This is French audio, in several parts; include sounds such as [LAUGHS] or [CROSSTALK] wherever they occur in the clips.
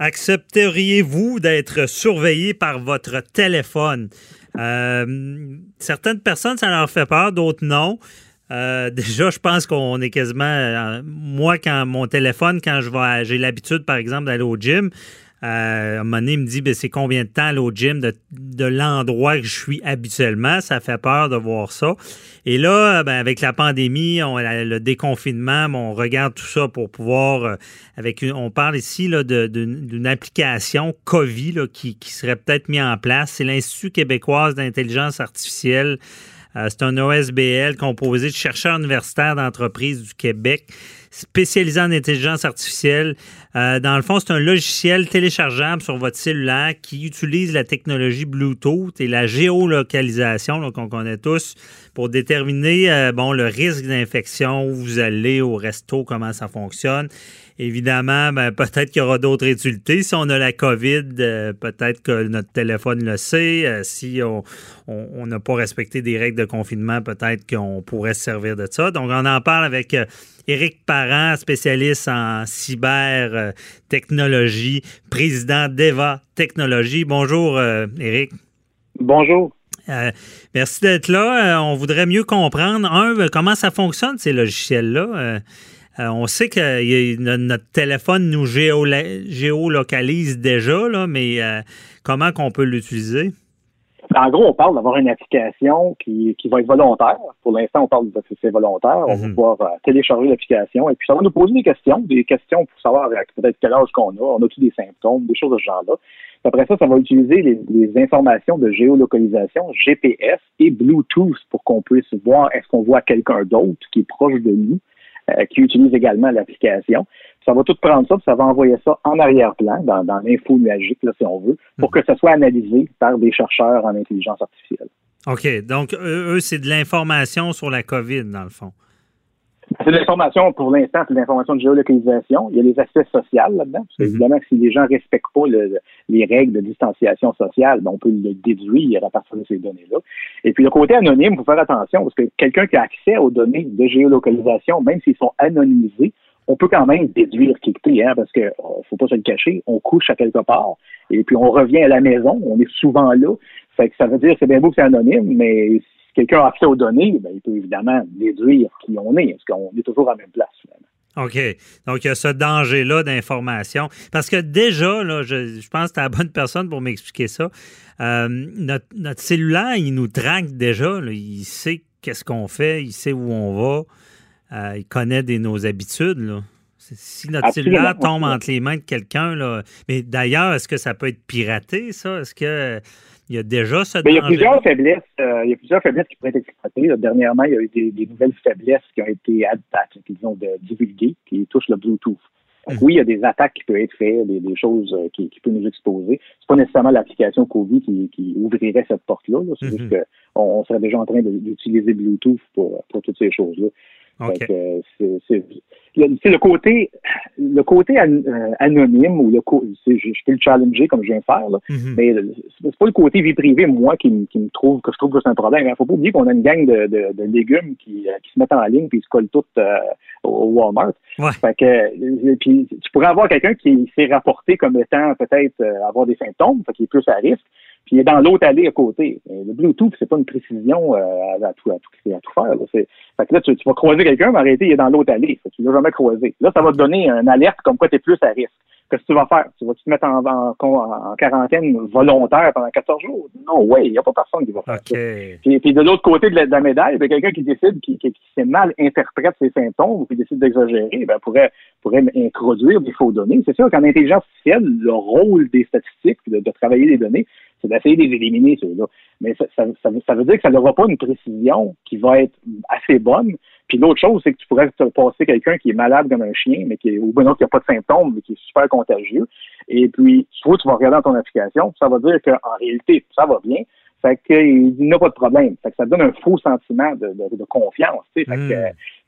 Accepteriez-vous d'être surveillé par votre téléphone? Euh, certaines personnes, ça leur fait peur, d'autres non. Euh, [LAUGHS] déjà, je pense qu'on est quasiment. Euh, moi, quand mon téléphone, quand je vais, j'ai l'habitude, par exemple, d'aller au gym, euh, un moment donné, il me dit ben, c'est combien de temps aller au gym de, l'endroit que je suis habituellement? Ça fait peur de voir ça. Et là, ben, avec la pandémie, on, le déconfinement, on regarde tout ça pour pouvoir. Euh, avec On parle ici d'une application COVID là, qui, qui serait peut-être mise en place. C'est l'Institut québécois d'intelligence artificielle. Euh, c'est un OSBL composé de chercheurs universitaires d'entreprises du Québec spécialisé en intelligence artificielle. Euh, dans le fond, c'est un logiciel téléchargeable sur votre cellulaire qui utilise la technologie Bluetooth et la géolocalisation qu'on connaît tous pour déterminer euh, bon, le risque d'infection, où vous allez au resto, comment ça fonctionne. Évidemment, ben, peut-être qu'il y aura d'autres utilités. Si on a la COVID, euh, peut-être que notre téléphone le sait. si on n'a pas respecté des règles de confinement, peut-être qu'on pourrait se servir de ça. Donc, on en parle avec Éric Parent, spécialiste en cybertechnologie, président d'EVA Technologie. Bonjour, euh, Éric. Bonjour. Euh, merci d'être là. Euh, on voudrait mieux comprendre, un, comment ça fonctionne, ces logiciels-là? on sait que notre téléphone nous géolocalise déjà, là, mais comment qu'on peut l'utiliser? En gros, on parle d'avoir une application qui, qui va être volontaire. Pour l'instant, on parle de c'est volontaire. On va mhm. pouvoir euh, télécharger l'application et puis ça va nous poser des questions, des questions pour savoir euh, peut-être quel âge qu'on a, on a-tu des symptômes, des choses de ce genre-là. Après ça, ça va utiliser les, les, informations de géolocalisation, GPS et Bluetooth pour qu'on puisse voir est-ce qu'on voit quelqu'un d'autre qui est proche de nous, euh, qui utilise également l'application. Ça va tout prendre ça, puis ça va envoyer ça en arrière-plan, dans, dans l'info magique, là, si on veut, pour que ça soit analysé par des chercheurs en intelligence artificielle. OK. Donc, eux, c'est de l'information sur la COVID, dans le fond. C'est de l'information, pour l'instant, c'est de l'information de géolocalisation. Il y a les aspects sociaux là-dedans. Parce mhm. évidemment, si les gens ne respectent pas les règles de distanciation sociale, ben, on peut le déduire à partir de ces données-là. Et puis, le côté anonyme, il faut faire attention, parce que quelqu'un qui a accès aux données de géolocalisation, même s'ils sont anonymisés, on peut quand même déduire qui était, hein, parce que oh, faut pas se le cacher, on couche à quelque part, et puis on revient à la maison, on est souvent là. Fait que ça veut dire que c'est bien beau que c'est anonyme, mais si quelqu'un a accès aux données, ben, il peut évidemment déduire qui on est, parce qu'on est toujours à la même place. OK. Donc, il y a ce danger-là d'information. Parce que déjà, là, je, pense que tu es la bonne personne pour m'expliquer ça. Euh, notre, cellulaire, il nous traque déjà. Il sait qu'est-ce qu'on fait, il sait où on va. Euh, il connaît des, nos habitudes. Là. Si notre cellulaire tombe entre les mains de quelqu'un, là. Mais d'ailleurs, est-ce que ça peut être piraté, ça? Est-ce que il y a déjà ce Il y a plusieurs faiblesses. Euh, il y a plusieurs faiblesses qui pourraient être exploitées. Dernièrement, il y a eu des, nouvelles faiblesses qui ont été disons, de, divulguées, qui touchent le Bluetooth. Mhm. Oui, il y a des attaques qui peuvent être faites, des, choses euh, qui, peuvent nous exposer. C'est pas nécessairement l'application COVID qui, ouvrirait cette porte-là. C'est juste mhm. qu'on serait déjà en train d'utiliser Bluetooth pour, pour toutes ces choses-là. Euh, c'est le, côté le côté euh, anonyme ou le je, je peux le challenger comme je viens de faire là, mm-hmm. mais c'est pas le côté vie privée moi qui, me trouve que je trouve que c'est un problème. Il faut pas oublier qu'on a une gang de, de, légumes qui, euh, qui, se mettent en ligne puis ils se collent toutes au Walmart. Fait que puis tu pourrais avoir quelqu'un qui s'est rapporté comme étant peut-être avoir des symptômes, fait qu'il est plus à risque puis il est dans l'autre allée à côté. le Bluetooth, c'est pas une précision euh, à, tout, à, tout, à tout faire. Là. Fait que là, tu, vas croiser quelqu'un, mais arrêter, il est dans l'autre allée. Fait que tu l'as jamais croisé. Là, ça va te donner une alerte comme quoi tu es plus à risque. Qu'est-ce que tu vas faire? Tu vas te mettre en, en, quarantaine volontaire pendant 14 jours? Non, ouais, il n'y a pas personne qui va faire ça. Puis, puis, de l'autre côté de la, médaille, il y a quelqu'un qui décide, qui, qui, qui mal interprète ses symptômes ou qui décide d'exagérer, ben, pourrait, pourrait introduire des faux données. C'est sûr qu'en intelligence artificielle, le rôle des statistiques, de, de travailler les données, c'est d'essayer de les éliminer, ceux-là. Mais ça, ça, ça, veut dire que ça n'aura pas une précision qui va être assez bonne. Puis l'autre chose, c'est que tu pourrais te passer quelqu'un qui est malade comme un chien, mais qui est, ou ben qui n'a pas de symptômes, mais qui est super contagieux. Et puis, soit tu vas regarder dans ton application, ça va dire qu'en réalité, ça va bien. Fait qu'il n'a pas de problème. Fait que ça donne un faux sentiment de, de, confiance. Fait que,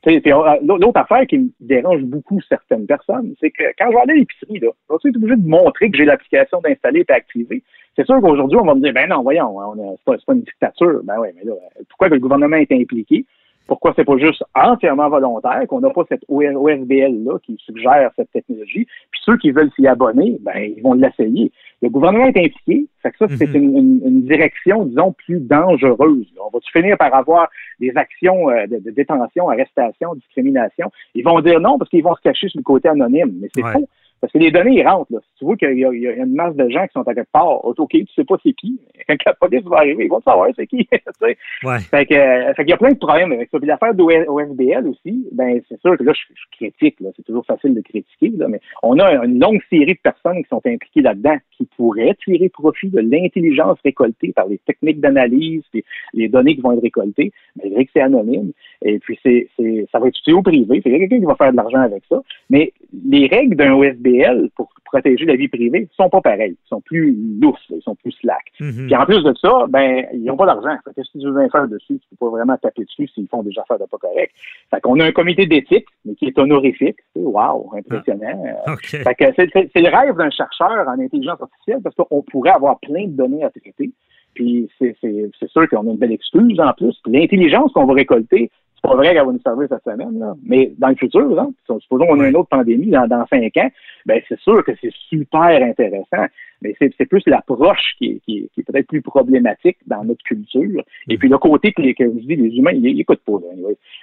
hmm. l'autre affaire qui me dérange beaucoup certaines personnes, c'est que quand je vais aller à l'épicerie, là, je suis obligé de montrer que j'ai l'application d'installer et activée. C'est sûr qu'aujourd'hui, on va me dire, ben non, voyons, c'est pas, pas une dictature. Ben oui, mais là, pourquoi que le gouvernement est impliqué? Pourquoi c'est pas juste entièrement volontaire, qu'on n'a pas cette OSBL-là qui suggère cette technologie? Puis ceux qui veulent s'y abonner, ben, ils vont l'essayer. Le gouvernement est impliqué. Fait que ça, c'est mhm. une, direction, disons, plus dangereuse. On va finir par avoir des actions euh, de, détention, arrestation, discrimination. Ils vont dire non parce qu'ils vont se cacher sur le côté anonyme. Mais c'est faux. Parce que les données, ils rentrent. Là. Si tu vois qu'il y, a une masse de gens qui sont à quelque part, OK, tu sais pas c'est qui. Quand la police va arriver, ils vont savoir c'est qui. [LAUGHS] ouais. Fait que, euh, fait qu'il y a plein de problèmes avec ça. Puis l'affaire d'OFBL aussi, ben c'est sûr que là, je, je critique. Là. C'est toujours facile de critiquer, là, mais on a une longue série de personnes qui sont impliquées là-dedans qui pourraient tirer profit de l'intelligence récoltée par les techniques d'analyse, les, les données qui vont être récoltées, malgré que c'est anonyme. Et puis c'est, c'est ça va être utilisé au privé. C'est quelqu'un qui va faire de l'argent avec ça. Mais les règles d'un Pour protéger la vie privée sont pas pareils. Ils sont plus lousses, ils sont plus slack. Mhm. Puis en plus de ça, ben, ils n'ont pas d'argent. Qu'est-ce que tu veux faire dessus? Tu peux pas vraiment taper dessus s'ils font des affaires de pas correct. Fait qu'on a un comité d'éthique, mais qui est honorifique. Wow, impressionnant. Ah, fait que c'est, le rêve d'un chercheur en intelligence artificielle parce qu'on pourrait avoir plein de données à traiter. Puis c'est, sûr qu'on a une belle excuse en plus. L'intelligence qu'on va récolter, pas vrai qu'elle va nous servir cette semaine, là. mais dans le futur, hein, supposons qu'on a une autre pandémie dans, cinq ans, ben c'est sûr que c'est super intéressant. Mais c'est plus l'approche qui est, peut-être plus problématique dans notre culture. Et puis le côté que, que je dis, les humains, ils, écoutent pas.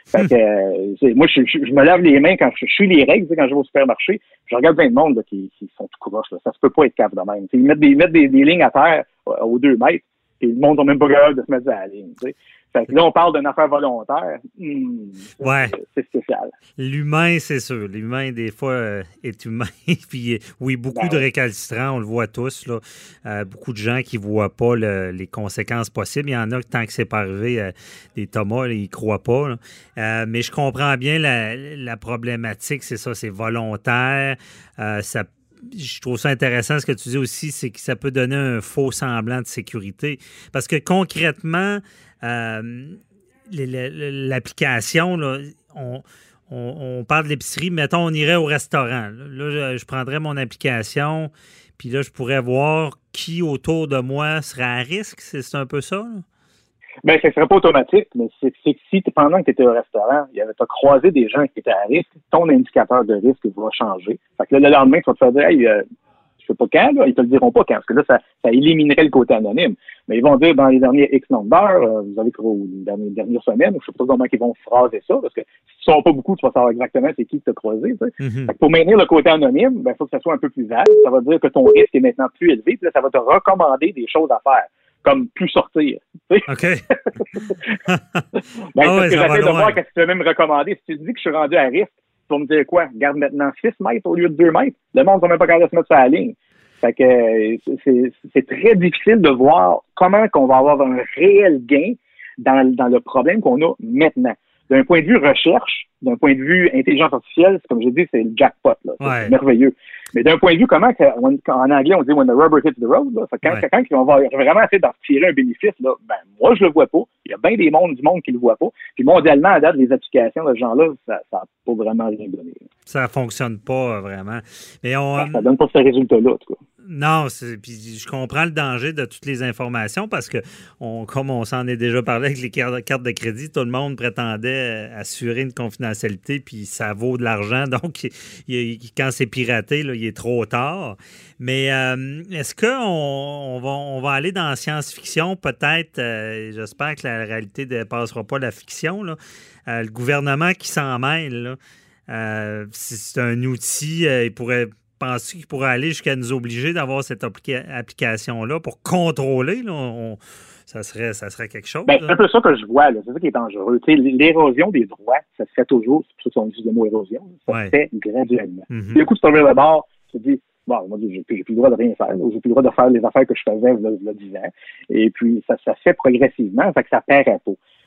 Fait que, euh, moi, je, me lave les mains quand je, suis les règles, quand je vais au supermarché. Je regarde plein de monde qui, qui sont tout croches. Là. Ça se peut pas être cap de même. ils mettent, des, ils mettent des lignes à terre euh, aux deux mètres et le monde n'a même pas capable de se mettre à la ligne. Fait que là, on parle d'une affaire volontaire. Hmm, ouais. C'est spécial. L'humain, c'est sûr. L'humain, des fois, euh, est humain. [LAUGHS] Puis, euh, oui, beaucoup de récalcitrants, on le voit tous. Là. Euh, beaucoup de gens qui ne voient pas les conséquences possibles. Il y en a, tant que c'est pas arrivé, des Thomas, ils ne croient pas. mais je comprends bien la, la problématique. C'est ça, c'est volontaire. ça je trouve ça intéressant ce que tu dis aussi, c'est que ça peut donner un faux semblant de sécurité. Parce que concrètement, euh, l'application, on, on, parle de l'épicerie, mettons, on irait au restaurant. Là, je, prendrais mon application, puis là, je pourrais voir qui autour de moi serait à risque. C'est un peu ça? Bien, ce ne serait pas automatique, mais c'est que si pendant que tu étais au restaurant, il y avait, as croisé des gens qui étaient à risque, ton indicateur de risque va changer. Fait que là, le lendemain, tu vas te faire dire, hey, euh, je sais pas quand, là, ils te le diront pas quand, parce que là, ça, ça éliminerait le côté anonyme. Mais ils vont dire, dans les derniers X nombre d'heures, euh, vous avez les dernières, semaines, je sais pas comment ils vont phraser ça, parce que si ne sont pas beaucoup, tu vas savoir exactement c'est qui t'a croisé. Tu sais. Mm-hmm. pour maintenir le côté anonyme, il ben, faut que ça soit un peu plus vague. Ça va dire que ton risque est maintenant plus élevé, puis là, ça va te recommander des choses à faire comme plus sortir. OK. [LAUGHS] ben, ah que j'essaie de voir qu'est-ce que tu veux même recommander. Si tu dis que je suis rendu à risque, tu vas me dire quoi? Garde maintenant 6 mètres au lieu de 2 mètres. Le monde ne va même pas garder se mettre sur la ligne. Fait que c'est très difficile de voir comment qu'on va avoir un réel gain dans, dans le problème qu'on a maintenant. D'un point de vue recherche, d'un point de vue intelligence artificielle, comme j'ai dit, c'est le jackpot. C'est merveilleux. Mais d'un point de vue, comment, en anglais, on dit when the rubber hits the road, là, quand, quand on va vraiment essayer d'en tirer un bénéfice, là, ben, moi, je le vois pas. Il y a bien des mondes du monde qui le voient pas. Puis mondialement, à date, les applications de ce genre-là, ça n'a pas vraiment rien donné. Ça fonctionne pas vraiment. Mais on, ça, ne donne pas ce résultat-là, en tout cas. Non, puis je comprends le danger de toutes les informations parce que, on, comme on s'en est déjà parlé avec les cartes de crédit, tout le monde prétendait euh, assurer une confidentialité, puis ça vaut de l'argent. [LAUGHS] Donc, quand c'est piraté, il est trop tard. Mais euh, est-ce qu'on on va, aller dans la science-fiction? Peut-être, euh, j'espère que la réalité ne dépassera pas la fiction. Le gouvernement qui s'en mêle, c'est un outil, il pourrait penses qu'il pourrait aller jusqu'à nous obliger d'avoir cette application-là pour contrôler? ça, serait, ça serait quelque chose? Ben, c'est un peu ça que je vois. C'est ça qui est dangereux. L'érosion des droits, ça se fait toujours, c'est pour ça qu'on utilise le mot érosion, ça se fait graduellement. Mm -hmm. Du coup, tu te le bord, tu te dis, bon, moi, j'ai plus, plus le droit de rien faire. J'ai plus le droit de faire les affaires que je faisais il y a 10 ans. Et puis, ça, ça se fait progressivement, fait que ça perd un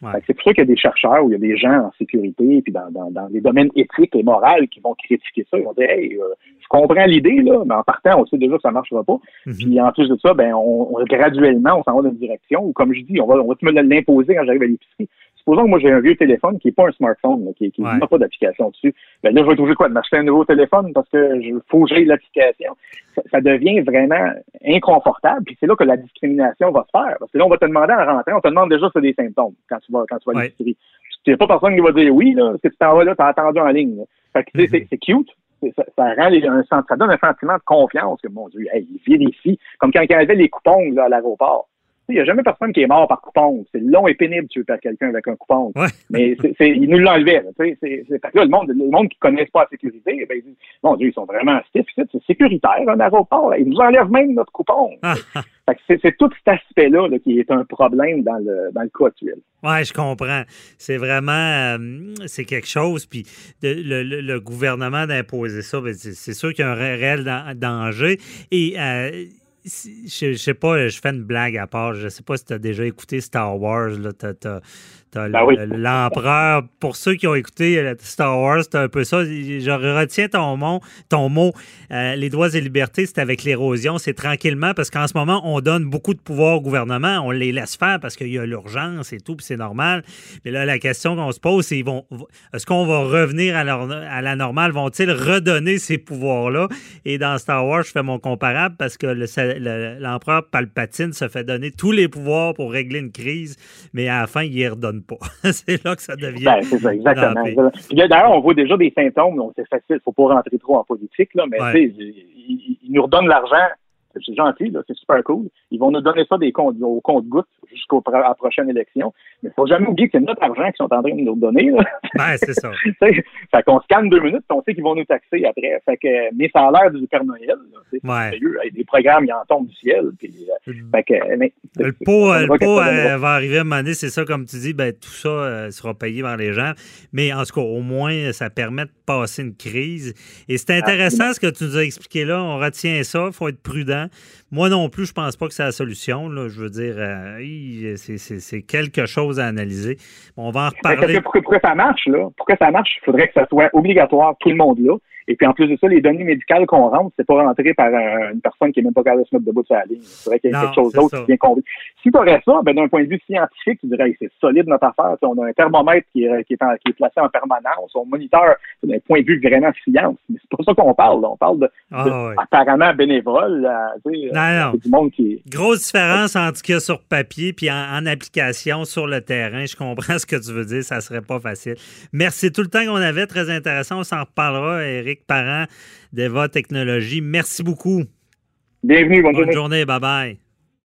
C'est pour ça qu'il y a des chercheurs ou il y a des gens en sécurité, puis dans, dans, dans les domaines éthiques et moraux qui vont critiquer ça. Ils vont dire Hey, euh, je comprends l'idée, là, mais en partant, on sait déjà que ça ne marchera pas. Mhm. Puis en plus de ça, ben, on, on graduellement, on s'en va dans une direction où, comme je dis, on va, on va me l'imposer quand j'arrive à l'épicerie. Supposons que moi j'ai un vieux téléphone qui n'est pas un smartphone, qui n'a pas d'application dessus. Ben là, je vais trouver quoi? De m'acheter un nouveau téléphone parce que je faut que l'application. Ça, ça, devient vraiment inconfortable, puis c'est là que la discrimination va se faire. Parce que là, on va te demander en rentrant, on te demande déjà si tu as des symptômes quand tu vas, quand tu vas à l'épicerie. Il n'y a pas personne qui va dire oui, là, parce que tu t'en vas là, tu as attendu en ligne. Fait que, mm-hmm. c'est cute, ça, ça, rend un, ça donne un sentiment de confiance que, mon Dieu, hey, il vérifie. Comme quand il y avait les coupons là, à l'aéroport. Il n'y a jamais personne qui est mort par coupon. C'est long et pénible de tuer quelqu'un avec un coupon. Mais c'est, il nous l'enlevait. C'est, là, le monde, le monde qui ne connaissent pas la sécurité, ben, ils disent, mon Dieu, ils sont vraiment stiff. C'est sécuritaire, un aéroport. Ils nous enlèvent même notre coupon. Ah. [LAUGHS] c'est, tout cet aspect-là qui est un problème dans le, dans le cas actuel. Oui, je comprends. C'est vraiment, euh, c'est quelque chose. Puis le, le, gouvernement d'imposer ça, ben, c'est, sûr qu'il y a un réel danger. Et euh, je, je, sais pas, je fais une blague à part. Je sais pas si tu as déjà écouté Star Wars. Là, ben l'empereur. Pour ceux qui ont écouté euh, Star Wars, c'est un peu ça. Je retiens ton mot. Ton mot euh, les droits et libertés, c'est avec l'érosion. C'est tranquillement parce qu'en ce moment, on donne beaucoup de pouvoir au gouvernement. On les laisse faire parce qu'il y a l'urgence et tout, puis c'est normal. Mais là, la question qu'on se pose, c'est vont, est-ce qu'on va revenir à, à la normale? Vont-ils redonner ces pouvoirs-là? Et dans Star Wars, je fais mon comparable parce que l'empereur Palpatine se fait donner tous les pouvoirs pour régler une crise, mais à la fin, il ne redonne pas. [LAUGHS] c'est là que ça devient. Ben, c'est ça, exactement. D'ailleurs, on voit déjà des symptômes, c'est facile, il ne faut pas rentrer trop en politique, là, mais il, il, nous redonne l'argent c'est gentil, c'est super cool. Ils vont nous donner ça des comptes, au compte-gouttes jusqu'à la prochaine élection. Mais il faut jamais oublier que c'est notre argent qu'ils sont en train de nous donner. C'est ça. [LAUGHS] fait qu'on scanne deux minutes, on sait qu'ils vont nous taxer après. Fait que, mais ça a l'air du Père Noël. Ouais. Des programmes, ils en tombent du ciel. Puis, fait que, le pot, le pot euh, va arriver à un moment donné, c'est ça, comme tu dis, ben, tout ça euh, sera payé par les gens. Mais en tout cas, au moins, ça permet de passer une crise. Et c'est intéressant ce que tu nous as expliqué là. On retient ça. Il faut être prudent. Moi non plus, je pense pas que c'est la solution. Là. Je veux dire, euh, c'est quelque chose à analyser. on va en reparler. Pour que, pour que, ça marche, là, pour que ça marche, il faudrait que ça soit obligatoire, tout le monde là. Et puis en plus de ça, les données médicales qu'on rentre, c'est pas rentré par une personne qui est même pas capable de se mettre debout sur la ligne. Il faudrait qu'il y ait quelque chose d'autre qui vient convaincre. Si tu aurais ça, ben, d'un point de vue scientifique, tu dirais c'est solide notre affaire. on a un thermomètre qui est, qui, est placé en permanence. On moniteur d'un point de vue vraiment science. Mais c'est pas ça qu'on parle. On parle de, ah, apparemment bénévole. non. Du monde qui Grosse différence entre ce qu'il y a sur papier puis en, application sur le terrain. Je comprends [LAUGHS] ce que tu veux dire. Ça serait pas facile. Merci tout le temps qu'on avait. Très intéressant. On s'en reparlera, Eric. Parent d'Eva Technologies. Merci beaucoup. Bienvenue, bonne, bonne journée. Bye bye.